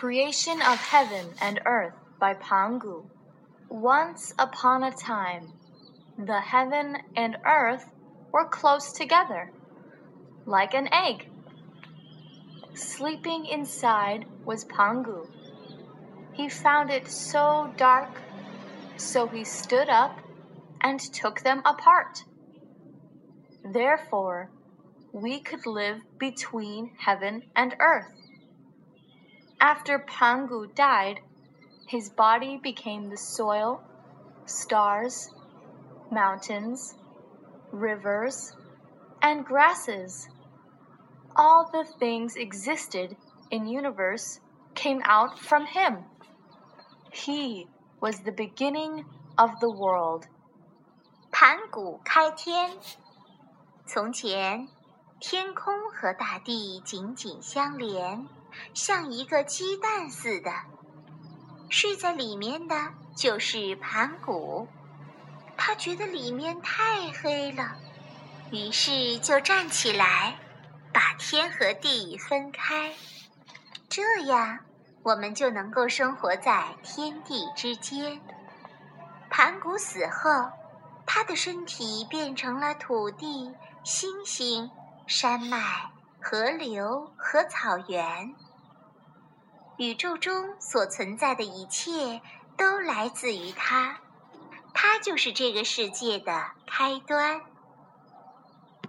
Creation of Heaven and Earth by Pangu. Once upon a time, the heaven and earth were close together, like an egg. Sleeping inside was Pangu. He found it so dark, so he stood up and took them apart. Therefore, we could live between heaven and earth. After Pangu died, his body became the soil, stars, mountains, rivers, and grasses. All the things existed in universe came out from him. He was the beginning of the world. 盘古开天。从前，天空和大地紧紧相连。 像一个鸡蛋似的，睡在里面的就是盘古。他觉得里面太黑了，于是就站起来，把天和地分开。这样，我们就能够生活在天地之间。盘古死后，他的身体变成了土地、星星、山脉、河流和草原。宇宙中所存在的一切都来自于它，它就是这个世界的开端。